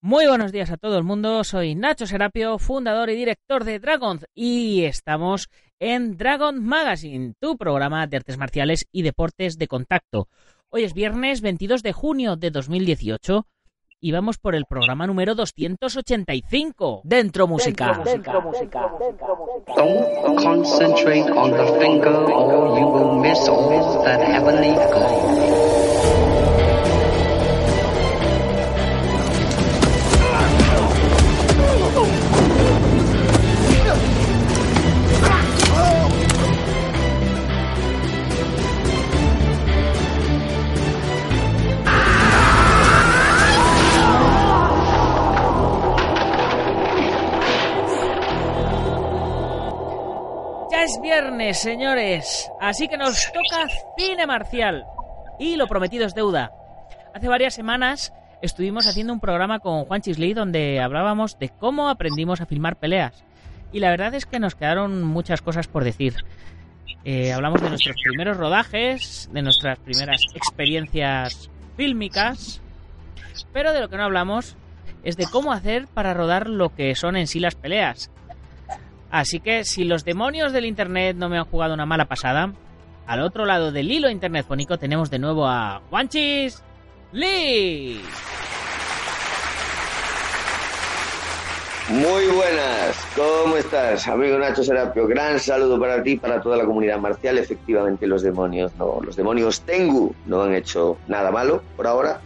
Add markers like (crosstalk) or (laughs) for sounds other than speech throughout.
Muy buenos días a todo el mundo, soy Nacho Serapio, fundador y director de Dragon y estamos en Dragon Magazine, tu programa de artes marciales y deportes de contacto. Hoy es viernes 22 de junio de 2018 y vamos por el programa número 285. Dentro música. Dentro, música. Don't concentrate on the finger or you will miss that heavenly es viernes, señores. Así que nos toca cine marcial. Y lo prometido es deuda. Hace varias semanas estuvimos haciendo un programa con Juan Chisley donde hablábamos de cómo aprendimos a filmar peleas. Y la verdad es que nos quedaron muchas cosas por decir. Eh, hablamos de nuestros primeros rodajes, de nuestras primeras experiencias fílmicas, pero de lo que no hablamos es de cómo hacer para rodar lo que son en sí las peleas, Así que si los demonios del Internet no me han jugado una mala pasada, al otro lado del hilo internetfónico tenemos de nuevo a Wanchis Lee. Muy buenas, ¿cómo estás, amigo Nacho Serapio? Gran saludo para ti para toda la comunidad marcial. Efectivamente, los demonios no, los demonios Tengu no han hecho nada malo por ahora.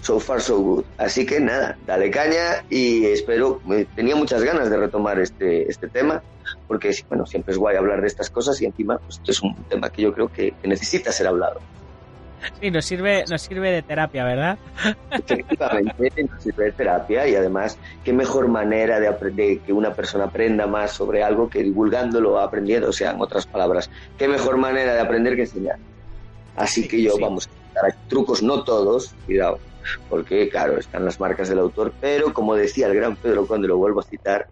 So far, so good. Así que nada, dale caña y espero. Tenía muchas ganas de retomar este, este tema porque bueno, siempre es guay hablar de estas cosas y encima pues, es un tema que yo creo que, necesita ser hablado. Sí, nos sirve, nos sirve de terapia, ¿verdad? Efectivamente, (laughs) nos sirve de terapia y además, qué mejor manera de, aprender, que una persona aprenda más sobre algo que divulgándolo, aprendiendo, o sea, en otras palabras, qué mejor manera de aprender que enseñar. Así que yo, vamos, trucos, no todos, cuidado, porque claro, están las marcas del autor, pero como decía el gran Pedro cuando lo vuelvo a citar,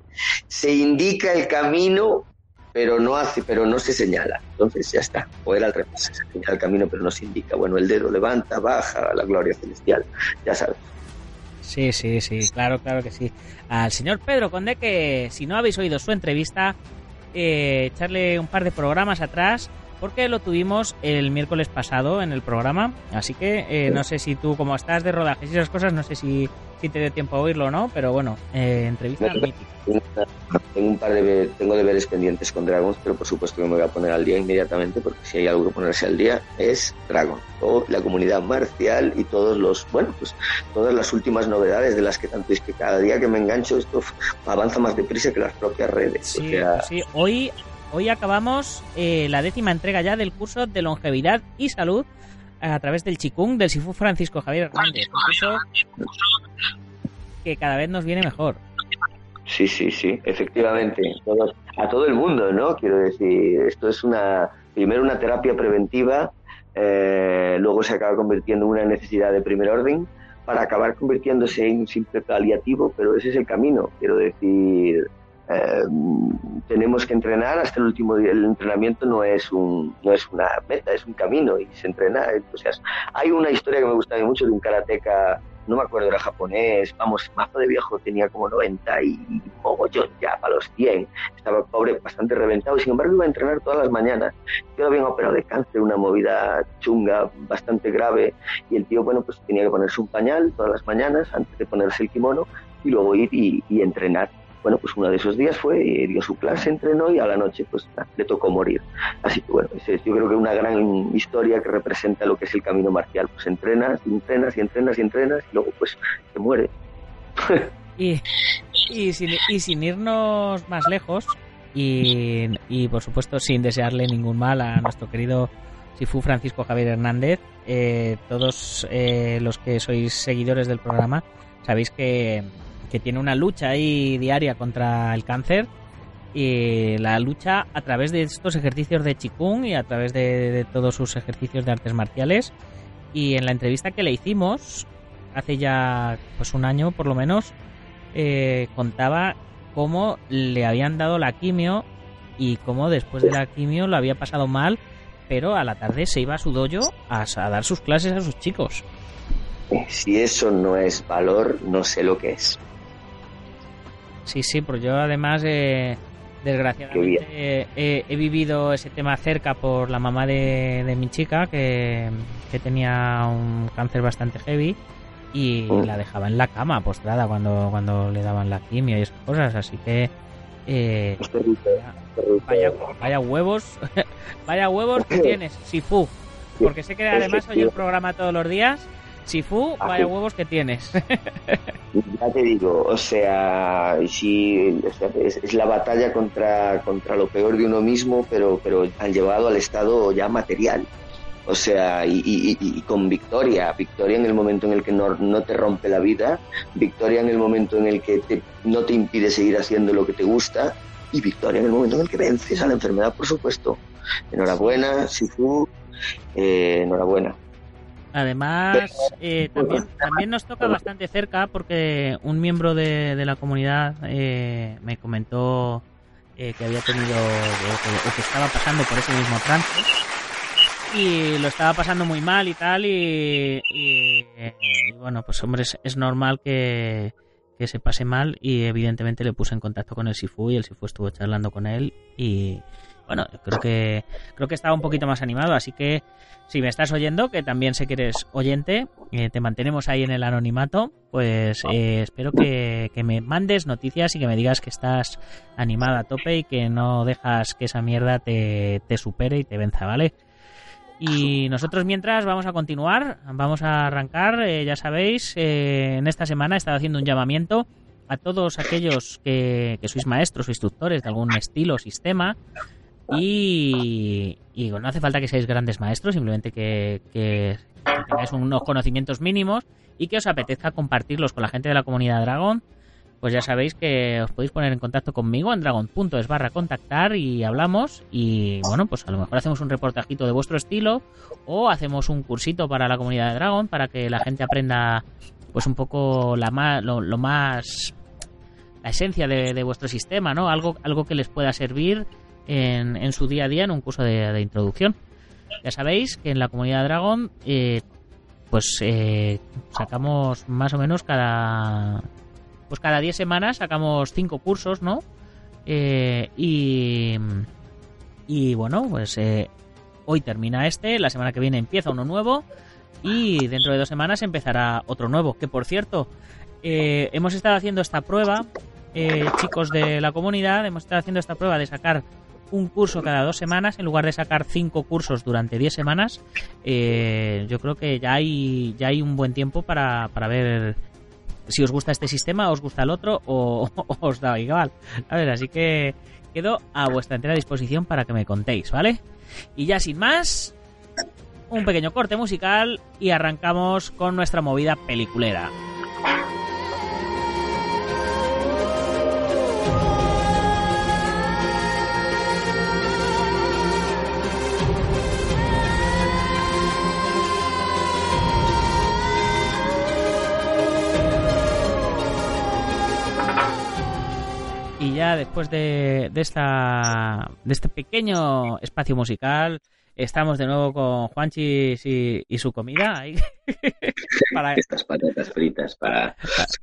se indica el camino, pero no hace, pero no se señala. Entonces ya está, o era al revés, se señala el camino, pero no se indica. Bueno, el dedo levanta, baja, la gloria celestial, ya sabes. Sí, sí, sí, claro, claro que sí. Al señor Pedro Conde, que si no habéis oído su entrevista, eh, echarle un par de programas atrás porque lo tuvimos el miércoles pasado en el programa. Así que eh, no sé si tú, como estás de rodajes y esas cosas, no sé si, si te dé tiempo a oírlo o no, pero bueno, eh, entrevista. Tengo un par de tengo deberes pendientes con Dragons, pero por supuesto que me voy a poner al día inmediatamente, porque si hay algo que ponerse al día es Dragon, o la comunidad marcial y todos los, bueno, pues todas las últimas novedades de las que tanto es que cada día que me engancho esto avanza más deprisa que las propias redes. Sí, sí. hoy Hoy acabamos eh, la décima entrega ya del curso de longevidad y salud a través del Chikung del Sifu Francisco Javier Hernández. Un curso que cada vez nos viene mejor. Sí, sí, sí, efectivamente. a todo el mundo, ¿no? Quiero decir, esto es una, primero una terapia preventiva, eh, luego se acaba convirtiendo en una necesidad de primer orden, para acabar convirtiéndose en un simple paliativo, pero ese es el camino. Quiero decir, eh, tenemos que entrenar hasta el último día. El entrenamiento no es, un, no es una meta, es un camino y se entrena. Entonces, hay una historia que me gusta mucho de un karateca, no me acuerdo, era japonés, vamos, mazo de viejo, tenía como 90 y mogollón ya para los 100. Estaba pobre, bastante reventado y sin embargo iba a entrenar todas las mañanas. Quedó bien operado de cáncer, una movida chunga, bastante grave. Y el tío, bueno, pues tenía que ponerse un pañal todas las mañanas antes de ponerse el kimono y luego ir y entrenar bueno, pues uno de esos días fue, dio su clase, entrenó y a la noche pues le tocó morir. Así que bueno, yo creo que una gran historia que representa lo que es el camino marcial. Pues entrenas, entrenas y entrenas y entrenas y luego pues te muere. (laughs) y, y, sin, y sin irnos más lejos y, y por supuesto sin desearle ningún mal a nuestro querido Sifu Francisco Javier Hernández, eh, todos eh, los que sois seguidores del programa, sabéis que, que tiene una lucha ahí diaria contra el cáncer y la lucha a través de estos ejercicios de Qigong y a través de, todos sus ejercicios de artes marciales. Y en la entrevista que le hicimos, hace ya pues un año por lo menos, eh, contaba cómo le habían dado la quimio y cómo después de la quimio lo había pasado mal, pero a la tarde se iba a su dojo a, a dar sus clases a sus chicos. Si eso no es valor, no sé lo que es. Sí, sí, pues yo además, eh, desgraciadamente, eh, he, he vivido ese tema cerca por la mamá de, de mi chica, que, que tenía un cáncer bastante heavy y Mm. la dejaba en la cama postrada cuando, cuando le daban la quimio y esas cosas, así que... eh. Vaya, vaya huevos, (laughs) vaya huevos que (laughs) tienes, Sifu. Porque sé que además oye el programa todos los días. Sifu, vaya huevos que tienes. (laughs) Ya te digo, o sea, sí, o sea, es, es la batalla contra, contra lo peor de uno mismo, pero, pero han llevado al estado ya material. O sea, y- y con victoria, victoria en el momento en el que no, no te rompe la vida, victoria en el momento en el que te- no te impide seguir haciendo lo que te gusta, y victoria en el momento en el que vences a la enfermedad, por supuesto. Enhorabuena, Sifu, eh, enhorabuena. Además, eh, también, también nos toca bastante cerca porque un miembro de, de la comunidad eh, me comentó eh, que había tenido o que, o que estaba pasando por ese mismo trance y lo estaba pasando muy mal y tal y, y- y bueno, pues hombre, es, es normal que, que se pase mal y evidentemente le puse en contacto con el Sifu y el Sifu estuvo charlando con él y bueno, creo que creo que estaba un poquito más animado, así que si me estás oyendo, que también sé que eres oyente, eh, te mantenemos ahí en el anonimato, pues eh, espero que, que me mandes noticias y que me digas que estás animada a tope y que no dejas que esa mierda te, te supere y te venza, ¿vale? Y nosotros mientras vamos a continuar, vamos a arrancar, eh, ya sabéis, eh, en esta semana he estado haciendo un llamamiento a todos aquellos que, que sois maestros o instructores de algún estilo o sistema y, no hace falta que seáis grandes maestros, simplemente que, que- tengáis unos conocimientos mínimos y que os apetezca compartirlos con la gente de la comunidad Dragon. Pues ya sabéis que os podéis poner en contacto conmigo en dragon.es barra contactar y hablamos y bueno, pues a lo mejor hacemos un reportajito de vuestro estilo o hacemos un cursito para la comunidad de Dragon para que la gente aprenda pues un poco la más, lo, lo más la esencia de, de vuestro sistema, ¿no? Algo, algo que les pueda servir en, en su día a día en un curso de, introducción. Ya sabéis que en la comunidad Dragon, eh, pues eh, sacamos más o menos cada. Pues cada 10 semanas sacamos 5 cursos, ¿no? Eh, y. Y bueno, pues eh, hoy termina este, la semana que viene empieza uno nuevo. Y dentro de dos semanas empezará otro nuevo. Que por cierto, hemos estado haciendo esta prueba, eh, chicos de la comunidad, hemos estado haciendo esta prueba de sacar un curso cada dos semanas en lugar de sacar cinco cursos durante diez semanas. Eh, yo creo que ya hay, ya hay un buen tiempo para, para ver si os gusta este sistema, os gusta el otro o, (laughs) o os da igual. A ver, así que quedo a vuestra entera disposición para que me contéis, ¿vale? Y ya sin más, un pequeño corte musical y arrancamos con nuestra movida peliculera. Ya después de, de esta de este pequeño espacio musical, estamos de nuevo con Juanchis y, y su comida. ahí. (laughs) para, Estas patatas fritas para...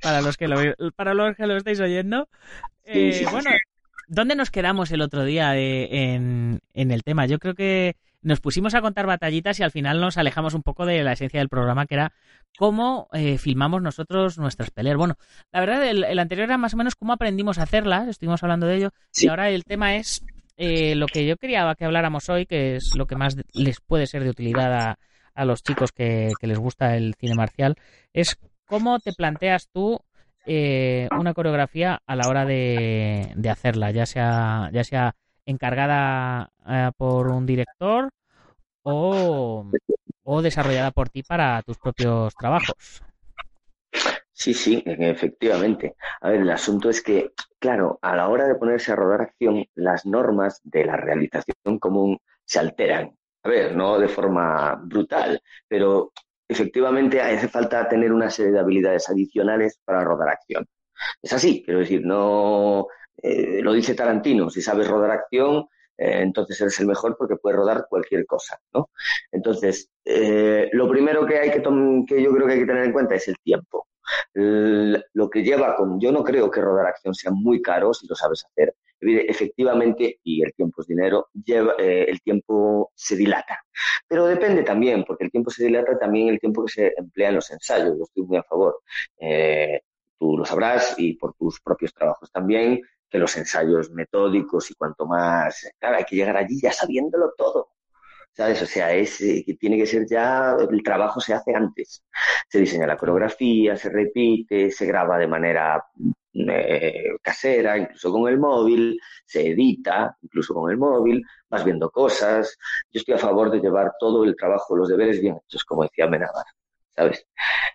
para los que lo para los que lo estáis oyendo. Eh, sí, sí, bueno, sí. ¿dónde nos quedamos el otro día de- en, en el tema? Yo creo que nos pusimos a contar batallitas y al final nos alejamos un poco de la esencia del programa, que era cómo eh, filmamos nosotros nuestras peleas. Bueno, la verdad, el, el anterior era más o menos cómo aprendimos a hacerlas, estuvimos hablando de ello, Sí. y ahora el tema es eh, lo que yo quería que habláramos hoy, que es lo que más les puede ser de utilidad a, a los chicos que, que les gusta el cine marcial, es cómo te planteas tú eh, una coreografía a la hora de, de hacerla, ya sea, ya sea encargada eh, por un director o, o desarrollada por ti para tus propios trabajos. Sí, sí, efectivamente. A ver, el asunto es que, claro, a la hora de ponerse a rodar acción, las normas de la realización común se alteran. A ver, no de forma brutal, pero efectivamente hace falta tener una serie de habilidades adicionales para rodar acción. Es así, quiero decir, no eh, lo dice Tarantino, si sabes rodar acción, eh, entonces eres el mejor porque puedes rodar cualquier cosa, ¿no? Entonces, eh, lo primero que hay que, que yo creo que hay que tener en cuenta es el tiempo. lo que lleva con, yo no creo que rodar acción sea muy caro si lo sabes hacer. Efectivamente, y el tiempo es dinero, lleva, el tiempo se dilata. Pero depende también, porque el tiempo se dilata también el tiempo que se emplea en los ensayos. Yo estoy muy a favor tú lo sabrás y por tus propios trabajos también, que los ensayos metódicos y cuanto más, claro, hay que llegar allí ya sabiéndolo todo. ¿Sabes? O sea, es eh, que tiene que ser ya, el trabajo se hace antes. Se diseña la coreografía, se repite, se graba de manera eh, casera, incluso con el móvil, se edita, incluso con el móvil, vas viendo cosas. Yo estoy a favor de llevar todo el trabajo, los deberes bien hechos, como decía Menabar.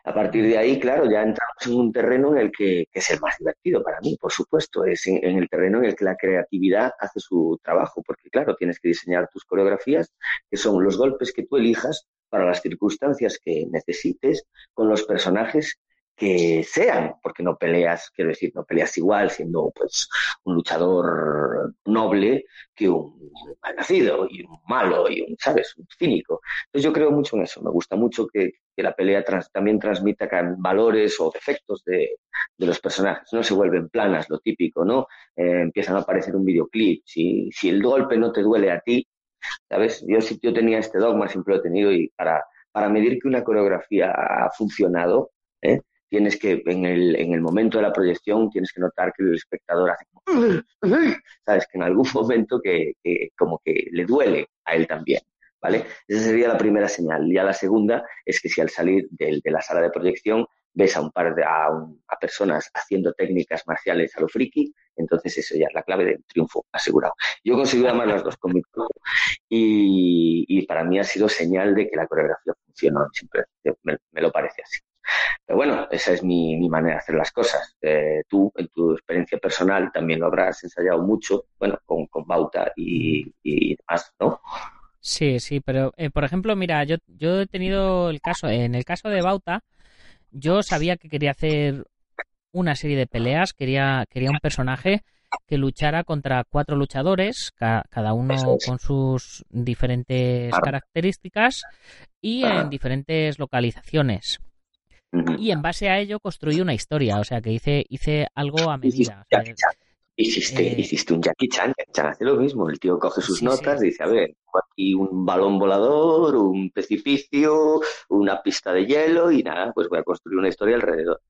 A partir de ahí, claro, ya entramos en un terreno en el que, es el más divertido para mí, por supuesto, es en, el terreno en el que la creatividad hace su trabajo, porque claro, tienes que diseñar tus coreografías, que son los golpes que tú elijas para las circunstancias que necesites, con los personajes que sean, porque no peleas, quiero decir, no peleas igual siendo pues un luchador noble que un mal nacido y un malo y un, ¿sabes?, un cínico. Entonces yo creo mucho en eso, me gusta mucho que, la pelea también transmita valores o defectos de, los personajes, no se vuelven planas, lo típico, ¿no? Eh, empiezan a aparecer un videoclip, si, si el golpe no te duele a ti, ¿sabes? Yo, yo tenía este dogma, siempre lo he tenido y para, para medir que una coreografía ha funcionado, ¿eh? Tienes que, en el, en el momento de la proyección, tienes que notar que el espectador hace como, (laughs) sabes, que en algún (laughs) momento que, como que le duele a él también. ¿Vale? Esa sería la primera señal. Ya la segunda es que si al salir de, la sala de proyección ves a un par de a, a, personas haciendo técnicas marciales a lo friki, entonces eso ya es la clave del triunfo asegurado. Yo consigo además las dos con mi y, y para mí ha sido señal de que la coreografía funcionó, siempre me lo parece así. Pero bueno, esa es mi, manera de hacer las cosas. Eh, tú, en tu experiencia personal, también lo habrás ensayado mucho, bueno, con, con Bauta y, y demás, ¿no? Sí, sí, pero eh, por ejemplo, mira, yo, yo he tenido el caso, en el caso de Bauta, yo sabía que quería hacer una serie de peleas, quería, quería un personaje que luchara contra cuatro luchadores, cada uno con sus diferentes características y en diferentes localizaciones. Y en base a ello construí una historia, o sea que hice, hice algo a medida. hiciste, eh, hiciste un Jackie Chan, Jackie Chan hace lo mismo, el tío coge sus notas y dice, a ver, aquí un balón volador, un precipicio, una pista de hielo y nada, pues voy a construir una historia alrededor.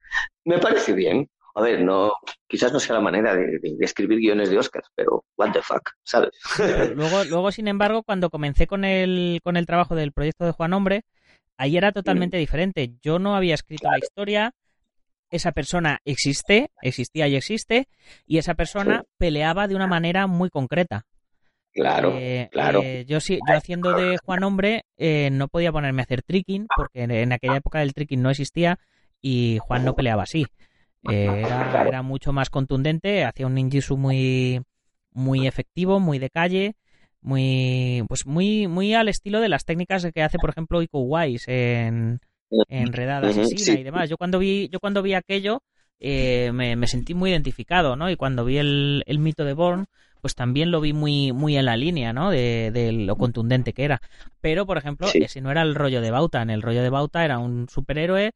Me parece bien. A ver, no, quizás no sea la manera de, escribir guiones de Oscars, pero what the fuck, ¿sabes? Luego, luego, sin embargo, cuando comencé con el, con el trabajo del proyecto de Juan Hombre, Ahí era totalmente diferente. Yo no había escrito la historia, esa persona existe, existía y existe, y esa persona peleaba de una manera muy concreta. Claro, eh, claro. Eh, yo sí, yo haciendo de Juan Hombre eh, no podía ponerme a hacer tricking, porque en, aquella época el tricking no existía y Juan no peleaba así. Era, era, mucho más contundente, hacía un ninjitsu muy, muy efectivo, muy de calle, muy pues muy muy al estilo de las técnicas que hace por ejemplo Iko Wise en, en Redada Asesina y demás. Yo cuando vi yo cuando vi aquello eh, me, sentí muy identificado no y cuando vi el, el mito de Born pues también lo vi muy muy en la línea no de, lo contundente que era. Pero por ejemplo ese no era el rollo de Bauta. En el rollo de Bauta era un superhéroe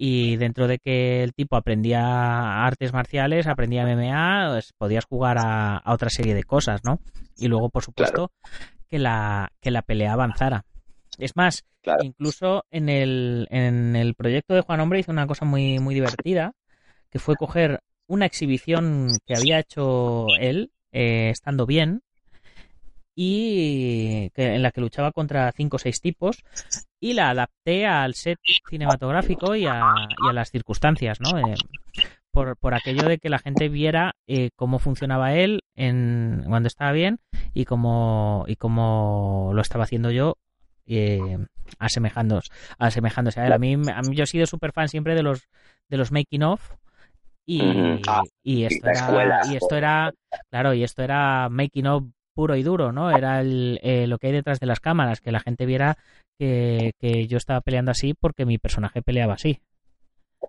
y dentro de que el tipo aprendía artes marciales, aprendía MMA, pues podías jugar a, otra serie de cosas, ¿no? Y luego, por supuesto, que, la, que la pelea avanzara. Es más, incluso en el, en el proyecto de Juan Hombre hizo una cosa muy, muy divertida, que fue coger una exhibición que había hecho él, eh, estando bien, y en la que luchaba contra cinco o seis tipos y la adapté al set cinematográfico y a, las circunstancias, ¿no? Eh, por, por, aquello de que la gente viera eh, cómo funcionaba él en, cuando estaba bien y cómo, y cómo lo estaba haciendo yo eh, asemejándose, asemejándose a él. A mí, a mí yo he sido súper fan siempre de los, de los making of y, Ah, y esto era, escuela. y esto era, claro, y esto era making of puro y duro, ¿no? Era el, eh, lo que hay detrás de las cámaras, que la gente viera que, yo estaba peleando así porque mi personaje peleaba así.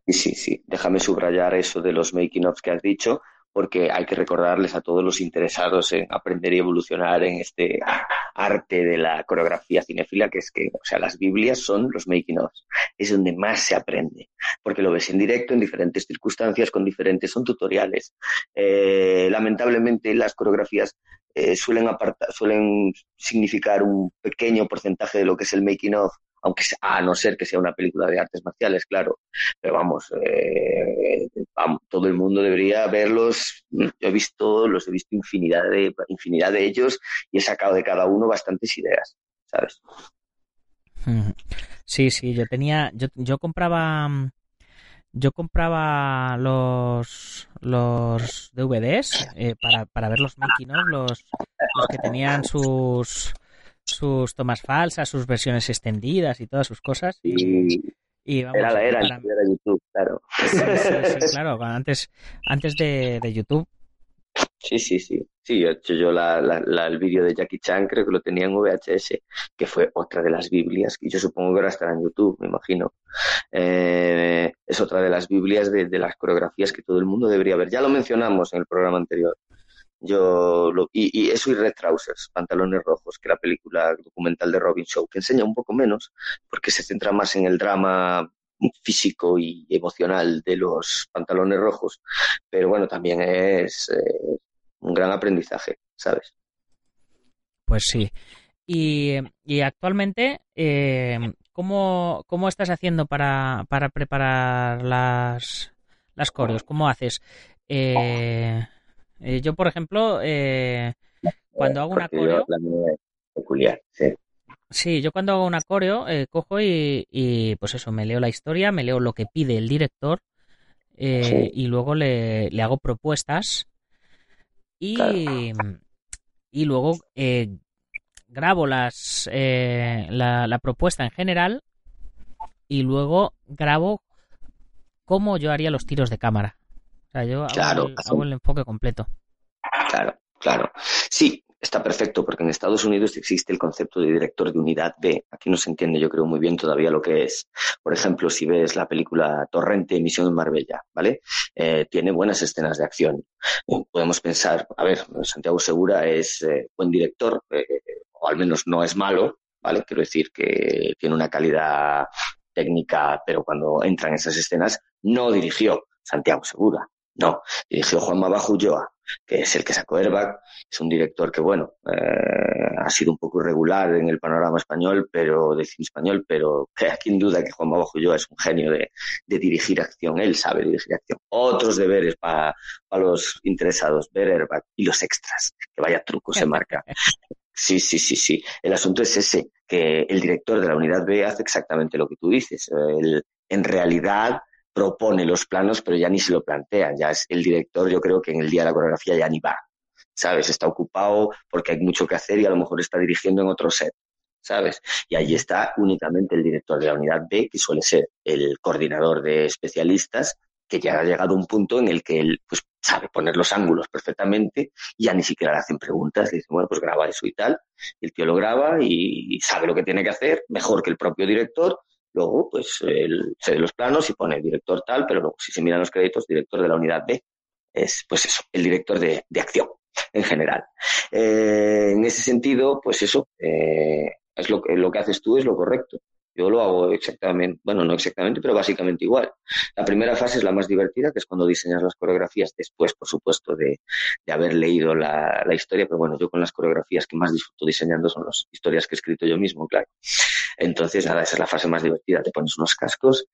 Sí, sí, sí. Déjame subrayar eso de los making ofs que has dicho, porque hay que recordarles a todos los interesados en aprender y evolucionar en este arte de la coreografía cinefila, que es que, o sea, las Biblias son los making ofs. Es donde más se aprende, porque lo ves en directo, en diferentes circunstancias, con diferentes, son tutoriales. Eh, lamentablemente, las coreografías eh, suelen, aparta- suelen significar un pequeño porcentaje de lo que es el making of, aunque a no ser que sea una película de artes marciales, claro. Pero vamos, eh, todo el mundo debería verlos. Yo he visto, los he visto infinidad de, infinidad de ellos y he sacado de cada uno bastantes ideas, ¿sabes? Ujú. Sí, sí, yo tenía, yo, yo compraba, mm, yo compraba los, los DVDs eh, para, para ver los making los, los que tenían sus, sus tomas falsas, sus versiones extendidas y todas sus cosas. Y, Y vamos, era la era, para- era YouTube, claro. sí, sí, sí, claro, antes, antes de, de YouTube. Sí, sí, sí. Sí, he hecho yo la, la- la- el vídeo de Jackie Chan, creo que lo tenía en VHS, que fue otra de las Biblias, que yo supongo que ahora estará en YouTube, me imagino. Eh, es otra de las Biblias de, de las coreografías que todo el mundo debería ver. Ya lo mencionamos en el programa anterior. Yo lo- y, eso y Red Trousers, Pantalones Rojos, que la película documental de Robin Shaw, que enseña un poco menos, porque se centra más en el drama físico y emocional de los pantalones rojos, pero bueno, también es eh, un gran aprendizaje, ¿sabes? Pues sí. Y, y actualmente, eh, ¿cómo, cómo estás haciendo para, para preparar las, las coreos? ¿Cómo haces? Eh, eh, yo, por ejemplo, eh, cuando hago una coreo, peculiar, sí. sí, yo cuando hago una coreo, eh, cojo y, y, pues eso, me leo la historia, me leo lo que pide el director eh, Sí. y luego le, le hago propuestas y, y luego eh, grabo las eh, la, la propuesta en general y luego grabo cómo yo haría los tiros de cámara. O sea, yo hago, Claro, el, hago el enfoque completo. Claro, claro. Sí, está perfecto, porque en Estados Unidos existe el concepto de director de unidad B. Aquí no se entiende, yo creo, muy bien todavía lo que es. Por ejemplo, si ves la película Torrente, Misión en Marbella, ¿vale? Eh, tiene buenas escenas de acción. Podemos pensar, a ver, Santiago Segura es eh, buen director, eh, o al menos no es malo, ¿vale? Quiero decir que tiene una calidad técnica, pero cuando entran esas escenas, no dirigió Santiago Segura, no, dirigió Juan Mabajo Ulloa, que es el que sacó Airbag, es un director que, bueno, eh, ha sido un poco irregular en el panorama español, pero de cine español, pero aquí en duda que Juan Mabajo Ulloa es un genio de, de dirigir acción, él sabe dirigir acción. Otros deberes para los interesados, ver Airbag y los extras, que vaya truco se marca. Sí, sí, sí, sí. El asunto es ese, que el director de la unidad B hace exactamente lo que tú dices. En realidad propone los planos, pero ya ni se lo plantea. Ya es el director, yo creo que en el día de la coreografía ya ni va. ¿Sabes? Está ocupado porque hay mucho que hacer y a lo mejor está dirigiendo en otro set. ¿Sabes? Y allí está únicamente el director de la unidad B, que suele ser el coordinador de especialistas, que ya ha llegado a un punto en el que él pues, sabe poner los ángulos perfectamente y ya ni siquiera le hacen preguntas, le dicen, bueno, pues graba eso y tal. El tío lo graba y sabe lo que tiene que hacer, mejor que el propio director. Luego, pues, él se de los planos y pone director tal, pero luego, si se miran los créditos, director de la unidad B, es, pues eso, el director de, de acción en general. Eh, en ese sentido, pues eso, eh, es lo lo que haces tú es lo correcto. Yo lo hago exactamente, bueno, no exactamente, pero básicamente igual. La primera fase es la más divertida, que es cuando diseñas las coreografías, después, por supuesto, de, de haber leído la, la, historia, pero bueno, yo con las coreografías que más disfruto diseñando son las historias que he escrito yo mismo, claro. Entonces, nada, esa es la fase más divertida. Te pones unos cascos,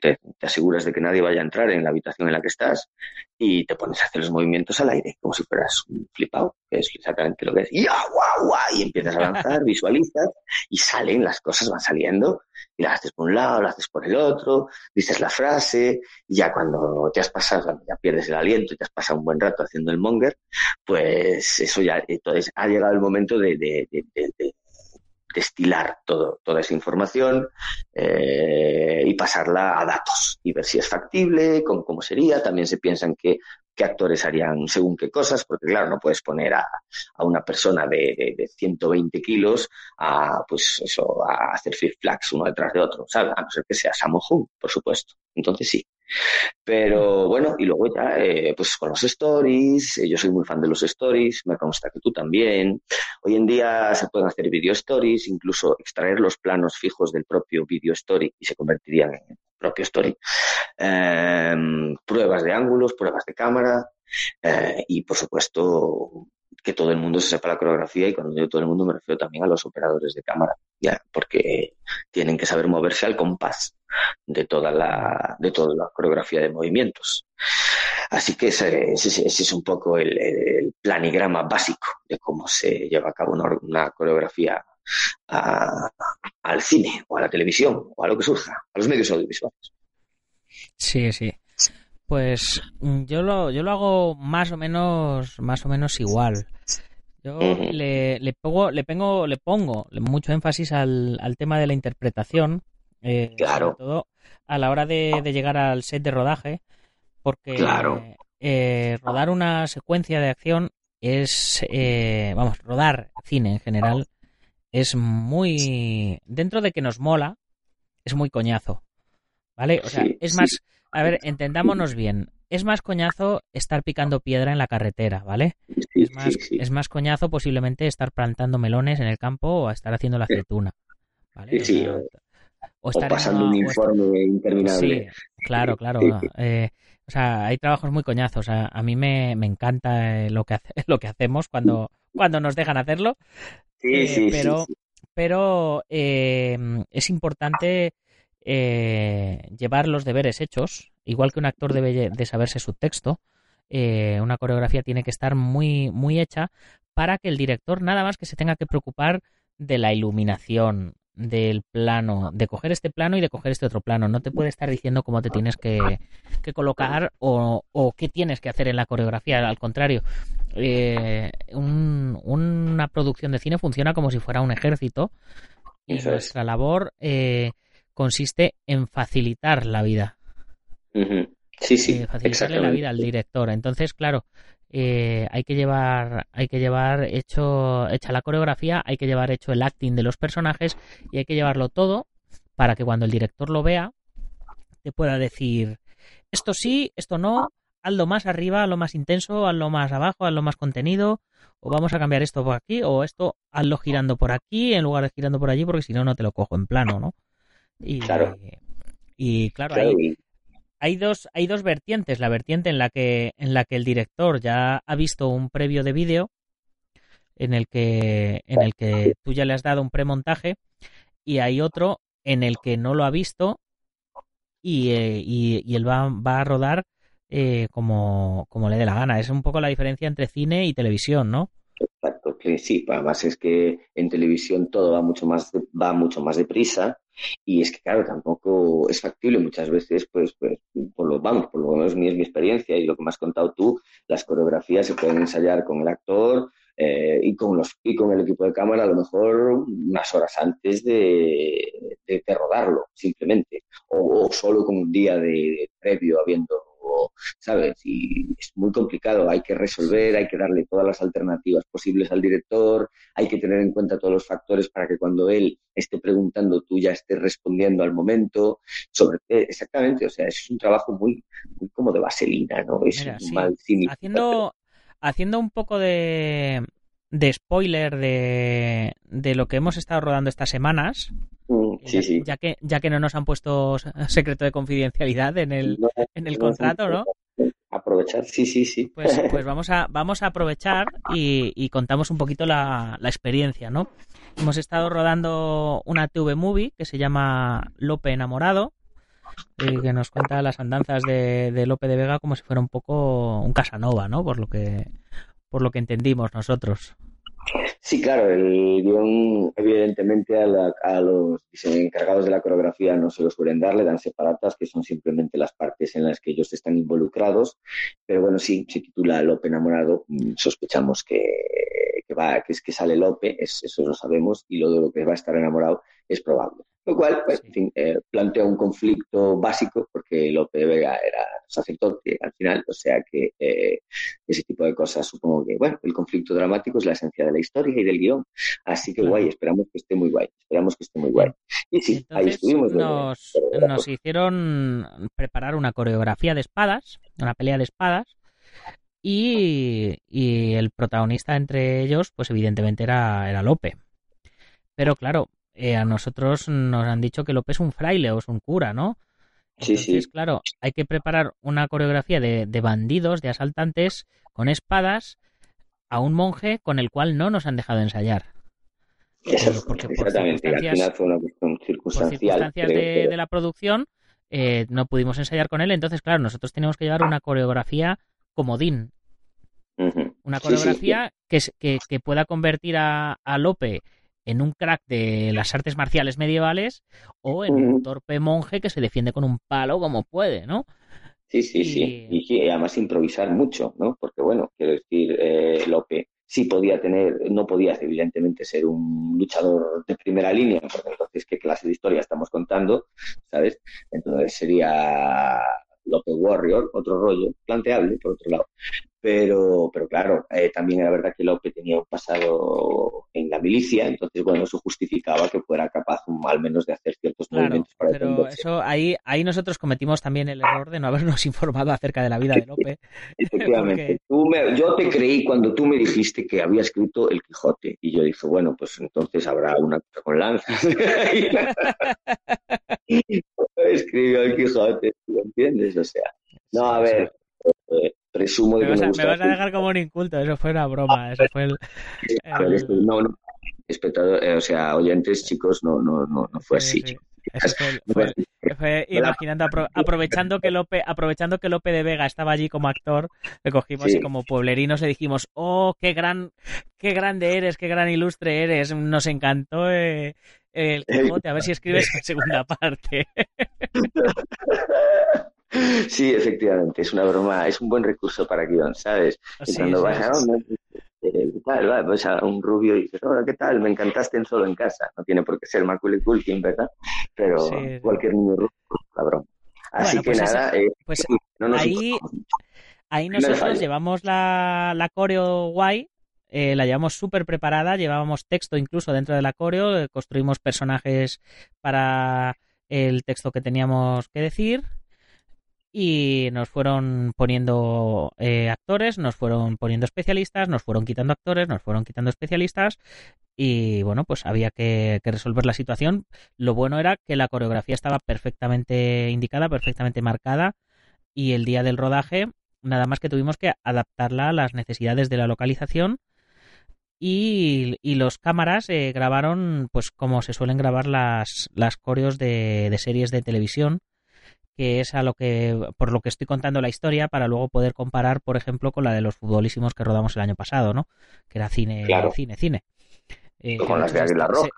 te, te, aseguras de que nadie vaya a entrar en la habitación en la que estás y te pones a hacer los movimientos al aire, como si fueras un flipado, que es exactamente lo que es. Y, ¡ah, guau, guau! y empiezas a lanzar, (laughs) visualizas y salen, las cosas van saliendo y las haces por un lado, las haces por el otro, dices la frase, y ya cuando te has pasado, ya pierdes el aliento y te has pasado un buen rato haciendo el monger, pues eso ya, entonces ha llegado el momento de, de, de, de destilar todo, toda esa información eh, y pasarla a datos y ver si es factible, cómo, cómo sería. También se piensan que qué actores harían según qué cosas, porque claro, no puedes poner a, a una persona de, de, 120 kilos a, pues eso, a hacer flip flags uno detrás de otro, ¿sabes? A no ser que sea Sammo Hung, por supuesto. Entonces sí. Pero bueno, y luego ya, eh, pues con los stories, eh, yo soy muy fan de los stories, me consta que tú también. Hoy en día se pueden hacer video stories, incluso extraer los planos fijos del propio video story y se convertirían en propio story. Eh, pruebas de ángulos, pruebas de cámara eh, y por supuesto que todo el mundo se sepa la coreografía y cuando digo todo el mundo me refiero también a los operadores de cámara, ya, porque tienen que saber moverse al compás de toda la, de toda la coreografía de movimientos. Así que ese, ese, ese es un poco el, el, planigrama básico de cómo se lleva a cabo una, una coreografía a, al cine o a la televisión o a lo que surja, a los medios audiovisuales. Sí, sí. Pues yo lo, yo lo hago más o menos, más o menos igual. Yo uh -huh. le, le, pongo, le, pongo, le pongo mucho énfasis al, al tema de la interpretación, eh, claro. sobre todo a la hora de, de, llegar al set de rodaje, porque claro. eh, rodar una secuencia de acción es, eh, vamos, rodar cine en general es muy, dentro de que nos mola, es muy coñazo, ¿vale? O sea, sí, es sí. más, a ver, entendámonos bien. Es más coñazo estar picando piedra en la carretera, ¿vale? Sí, es, más, es más coñazo posiblemente estar plantando melones en el campo o estar haciendo la aceituna. ¿vale? Sí, sí, o, estar o pasando en, un informe o interminable. Sí, claro, claro. Eh, o sea, hay trabajos muy coñazos. A, a mí me, me encanta eh, lo que, hace, (laughs) lo que hacemos cuando, cuando nos dejan hacerlo. Sí, eh, sí, pero, sí, pero eh, es importante eh, llevar los deberes hechos, igual que un actor debe de saberse su texto, una coreografía tiene que estar muy, muy hecha para que el director nada más que se tenga que preocupar de la iluminación, del plano, de coger este plano y de coger este otro plano. No te puede estar diciendo cómo te tienes que, que colocar o, o, qué tienes que hacer en la coreografía. Al contrario, eh, un, una producción de cine funciona como si fuera un ejército y Eso nuestra es. labor eh, consiste en facilitar la vida. Uh -huh. Sí, sí. Eh, facilitarle la vida al director. Entonces, claro, eh, hay que llevar, hay que llevar hecho, hecha la coreografía, hay que llevar hecho el acting de los personajes y hay que llevarlo todo para que cuando el director lo vea te pueda decir esto sí, esto no, hazlo más arriba, hazlo más intenso, hazlo más abajo, hazlo más contenido, o vamos a cambiar esto por aquí, o esto hazlo girando por aquí en lugar de girando por allí, porque si no, no te lo cojo en plano, ¿no? Y claro, y, claro, hay dos, hay dos vertientes. La vertiente en la que, en la que el director ya ha visto un previo de vídeo, en el que, en el que tú ya le has dado un premontaje, y hay otro en el que no lo ha visto y, eh, y, y él va, va, a rodar eh, como, como le dé la gana. Es un poco la diferencia entre cine y televisión, ¿no? Exacto, sí, además es que en televisión todo va mucho más va mucho más deprisa y es que claro tampoco es factible muchas veces pues pues por lo vamos por lo menos mi es mi experiencia y lo que me has contado tú las coreografías se pueden ensayar con el actor eh, y con los y con el equipo de cámara a lo mejor unas horas antes de, de, rodarlo simplemente. O, solo con un día de previo habiendo ¿sabes? Y es muy complicado, hay que resolver, hay que darle todas las alternativas posibles al director, hay que tener en cuenta todos los factores para que cuando él esté preguntando tú ya estés respondiendo al momento, sobre exactamente, o sea, es un trabajo muy, muy como de vaselina, ¿no? Es Mira, un sí. mal cine. Haciendo, haciendo un poco de, de spoiler de, de lo que hemos estado rodando estas semanas. Mm, sí, ya, sí. ya, que, ya que no nos han puesto secreto de confidencialidad en el, no, en el contrato, ¿no? Aprovechar, sí, sí, sí. Pues, (laughs) pues vamos, a, vamos a aprovechar y, y contamos un poquito la, la, experiencia, ¿no? Hemos estado rodando una TV movie que se llama Lope Enamorado, eh, que nos cuenta las andanzas de, de Lope de Vega como si fuera un poco un Casanova, ¿no? Por lo que, por lo que entendimos nosotros. Sí, claro, el guion, evidentemente, a, la, a, los encargados de la coreografía no se lo suelen dar, le dan separatas, que son simplemente las partes en las que ellos están involucrados. Pero bueno, sí, se titula Lope enamorado, sospechamos que, que va, que es que sale Lope, es, eso lo sabemos, y lo de lo que va a estar enamorado es probable. Lo cual, pues, en fin, eh, plantea un conflicto básico, porque Lope de Vega era sacerdote al final, o sea que eh, ese tipo de cosas supongo que, bueno, el conflicto dramático es la esencia de la historia y del guion. Así que guay, esperamos que esté muy guay, esperamos que esté muy guay. Y sí, ahí estuvimos. Nos, nos hicieron preparar una coreografía de espadas, una pelea de espadas, y, y, el protagonista entre ellos, pues evidentemente era, era Lope. Pero claro, eh, a nosotros nos han dicho que Lope es un fraile o es un cura, ¿no? Entonces, sí, sí. claro, hay que preparar una coreografía de, de, bandidos, de asaltantes con espadas a un monje con el cual no nos han dejado ensayar. Porque exactamente, al final fue una cuestión circunstancial. Por circunstancias de, de, la producción eh, no pudimos ensayar con él, entonces, claro, nosotros tenemos que llevar una coreografía comodín. Uh -huh. Una coreografía sí, sí, que, que, que, pueda convertir a, a Lope en un crack de las artes marciales medievales o en un torpe monje que se defiende con un palo como puede, ¿no? Sí, sí, y... sí. Y, además improvisar mucho, ¿no? Porque, bueno, quiero decir, eh, Lope sí podía tener, no podía evidentemente ser un luchador de primera línea, porque entonces, ¿qué clase de historia estamos contando? ¿Sabes? Entonces sería Lope Warrior, otro rollo, planteable, por otro lado. Pero, pero claro, eh, también era verdad que Lope tenía un pasado en la milicia, entonces, bueno, eso justificaba que fuera capaz al menos de hacer ciertos claro, movimientos para pero defenderse. eso ahí, ahí nosotros cometimos también el error de no habernos (laughs) informado acerca de la vida de Lope. (laughs) Efectivamente. (laughs) Porque... Tú me, yo te creí cuando tú me dijiste que había escrito El Quijote, y yo dije, bueno, pues entonces habrá una cosa con lanzas. Escribió El Quijote, ¿lo entiendes? O sea, no, a ver, presumo de me que me, gusta me vas a dejar como un inculto, eso fue una broma, eso fue el... el... No, no, espectador, eh, o sea, oyentes, chicos, no, no, no, no fue sí, así. Sí. (laughs) Fue, fue, fue, (laughs) imaginando, apro aprovechando que Lope, aprovechando que Lope de Vega estaba allí como actor, le cogimos sí. y como pueblerinos le dijimos, oh, qué gran, qué grande eres, qué gran ilustre eres, nos encantó eh, el (laughs) Quijote, a ver si escribes la segunda parte. Sí, efectivamente, es una broma, es un buen recurso para guion, ¿sabes? Y cuando sí, vas a sí. ¿qué tal? Va, a un rubio y dices, hola, ¿qué tal? Me encantaste en Solo en Casa. No tiene por qué ser Macaulay Culkin, ¿verdad? Pero sí. cualquier niño rubio, la broma. Así bueno, que pues nada, esa, eh, pues no nos ahí, ahí nosotros llevamos la, la coreo guay, eh, la llevamos súper preparada, llevábamos texto incluso dentro de la coreo, eh, construimos personajes para el texto que teníamos que decir y nos fueron poniendo eh, actores, nos fueron poniendo especialistas, nos fueron quitando actores, nos fueron quitando especialistas y bueno, pues había que, resolver la situación. Lo bueno era que la coreografía estaba perfectamente indicada, perfectamente marcada y el día del rodaje nada más que tuvimos que adaptarla a las necesidades de la localización y, y los cámaras eh, grabaron pues como se suelen grabar las, las coreos de, de series de televisión que es a lo que por lo que estoy contando la historia para luego poder comparar, por ejemplo, con la de los futbolísimos que rodamos el año pasado, ¿no? Que era cine, claro. cine, cine. Eh, con las de Águila Roja.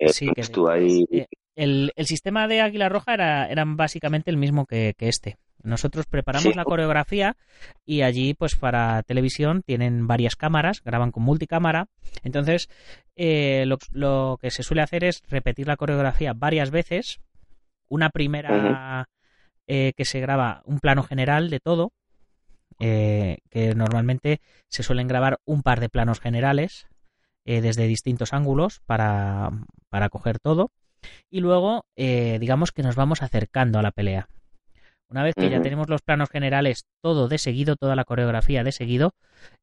Se, sí, que estuvo ahí. Eh, el, el, sistema de Águila Roja era eran básicamente el mismo que, que este. Nosotros preparamos sí. la coreografía y allí, pues para televisión, tienen varias cámaras, graban con multicámara. Entonces, eh, lo, lo, que se suele hacer es repetir la coreografía varias veces. Una primera uh -huh eh, que se graba un plano general de todo, eh, que normalmente se suelen grabar un par de planos generales eh, desde distintos ángulos para, para coger todo, y luego digamos que nos vamos acercando a la pelea. Una vez que ya tenemos los planos generales todo de seguido, toda la coreografía de seguido,